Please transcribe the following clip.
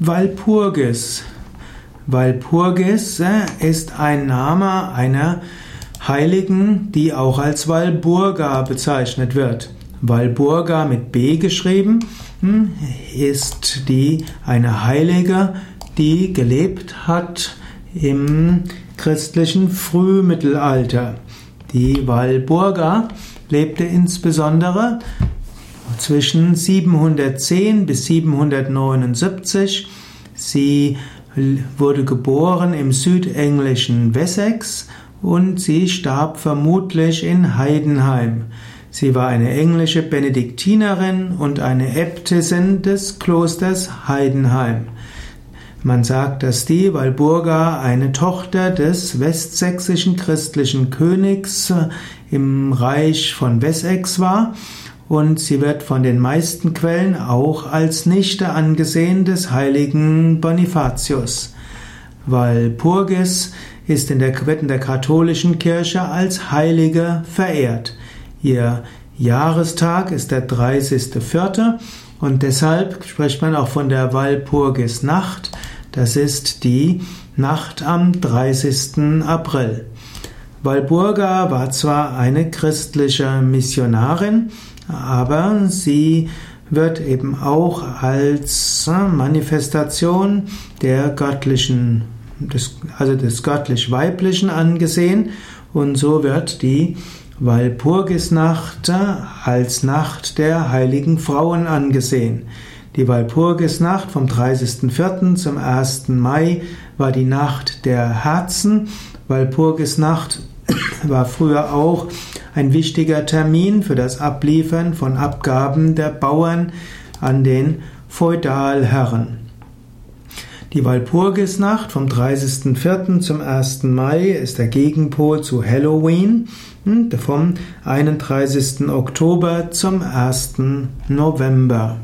Walpurgis. Walpurgis äh, ist ein Name einer Heiligen, die auch als Walburga bezeichnet wird. Walburga mit B geschrieben hm, ist die eine Heilige, die gelebt hat im christlichen Frühmittelalter. Die Walburga lebte insbesondere zwischen 710 bis 779. Sie wurde geboren im südenglischen Wessex und sie starb vermutlich in Heidenheim. Sie war eine englische Benediktinerin und eine Äbtissin des Klosters Heidenheim. Man sagt, dass die Walburga eine Tochter des westsächsischen christlichen Königs im Reich von Wessex war und sie wird von den meisten Quellen auch als Nichte angesehen des heiligen Bonifatius. Walpurgis ist in der, wird der katholischen Kirche als Heilige verehrt. Ihr Jahrestag ist der 30.04. und deshalb spricht man auch von der Walpurgisnacht. Das ist die Nacht am 30. April. Walburga war zwar eine christliche Missionarin, aber sie wird eben auch als Manifestation der göttlichen, des, also des göttlich-weiblichen angesehen und so wird die Walpurgisnacht als Nacht der heiligen Frauen angesehen. Die Walpurgisnacht vom 30.04. zum 1. Mai war die Nacht der Herzen. Walpurgisnacht war früher auch ein wichtiger Termin für das Abliefern von Abgaben der Bauern an den Feudalherren. Die Walpurgisnacht vom 30.04. zum 1. Mai ist der Gegenpol zu Halloween vom 31. Oktober zum 1. November.